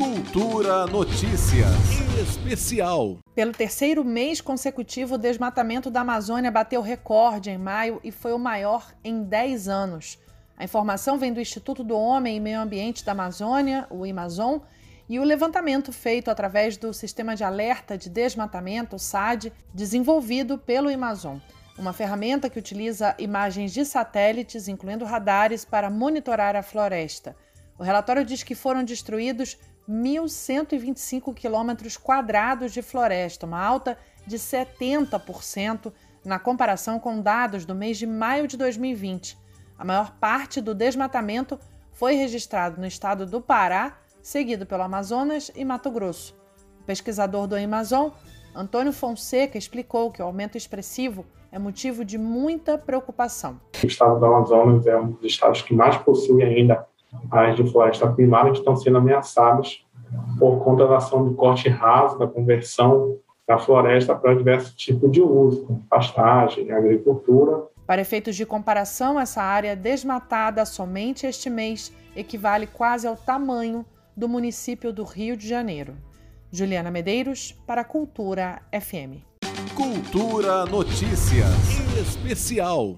Cultura Notícias Especial. Pelo terceiro mês consecutivo, o desmatamento da Amazônia bateu recorde em maio e foi o maior em 10 anos. A informação vem do Instituto do Homem e Meio Ambiente da Amazônia, o IMAZON, e o levantamento feito através do Sistema de Alerta de Desmatamento, SAD, desenvolvido pelo IMAZON, uma ferramenta que utiliza imagens de satélites, incluindo radares, para monitorar a floresta. O relatório diz que foram destruídos 1.125 quilômetros quadrados de floresta, uma alta de 70% na comparação com dados do mês de maio de 2020. A maior parte do desmatamento foi registrado no estado do Pará, seguido pelo Amazonas e Mato Grosso. O pesquisador do Amazon, Antônio Fonseca, explicou que o aumento expressivo é motivo de muita preocupação. O estado do Amazonas é um dos estados que mais possui ainda áreas de floresta primária que estão sendo ameaçadas por conta da ação do corte raso, da conversão da floresta para diversos tipos de uso, como pastagem, agricultura. Para efeitos de comparação, essa área desmatada somente este mês equivale quase ao tamanho do município do Rio de Janeiro. Juliana Medeiros, para a Cultura FM. Cultura Notícias Especial.